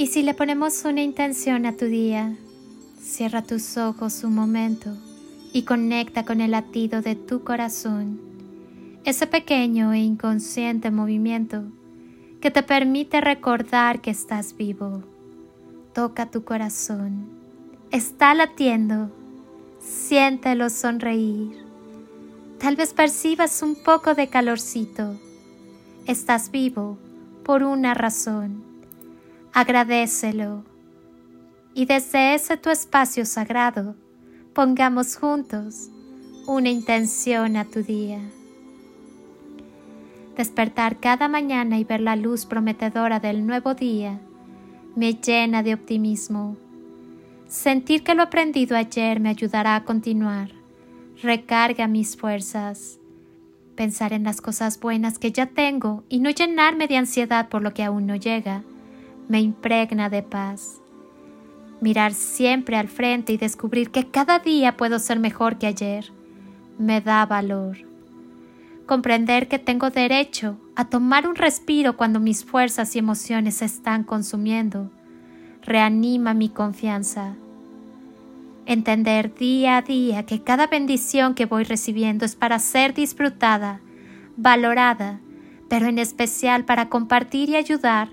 Y si le ponemos una intención a tu día, cierra tus ojos un momento y conecta con el latido de tu corazón, ese pequeño e inconsciente movimiento que te permite recordar que estás vivo. Toca tu corazón, está latiendo, siéntelo sonreír. Tal vez percibas un poco de calorcito. Estás vivo por una razón. Agradecelo. Y desde ese tu espacio sagrado, pongamos juntos una intención a tu día. Despertar cada mañana y ver la luz prometedora del nuevo día me llena de optimismo. Sentir que lo aprendido ayer me ayudará a continuar. Recarga mis fuerzas. Pensar en las cosas buenas que ya tengo y no llenarme de ansiedad por lo que aún no llega, me impregna de paz mirar siempre al frente y descubrir que cada día puedo ser mejor que ayer, me da valor. Comprender que tengo derecho a tomar un respiro cuando mis fuerzas y emociones se están consumiendo, reanima mi confianza. Entender día a día que cada bendición que voy recibiendo es para ser disfrutada, valorada, pero en especial para compartir y ayudar,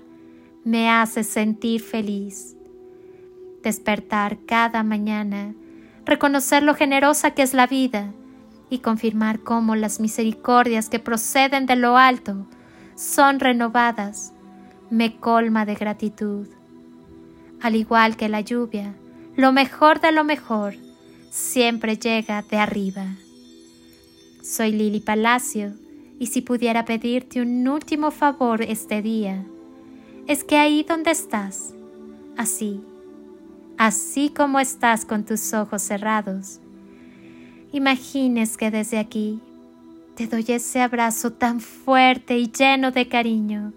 me hace sentir feliz despertar cada mañana, reconocer lo generosa que es la vida y confirmar cómo las misericordias que proceden de lo alto son renovadas, me colma de gratitud. Al igual que la lluvia, lo mejor de lo mejor siempre llega de arriba. Soy Lili Palacio y si pudiera pedirte un último favor este día, es que ahí donde estás, así, así como estás con tus ojos cerrados, imagines que desde aquí te doy ese abrazo tan fuerte y lleno de cariño,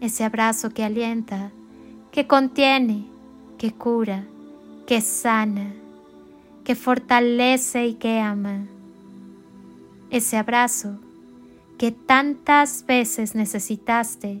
ese abrazo que alienta, que contiene, que cura, que sana, que fortalece y que ama. Ese abrazo que tantas veces necesitaste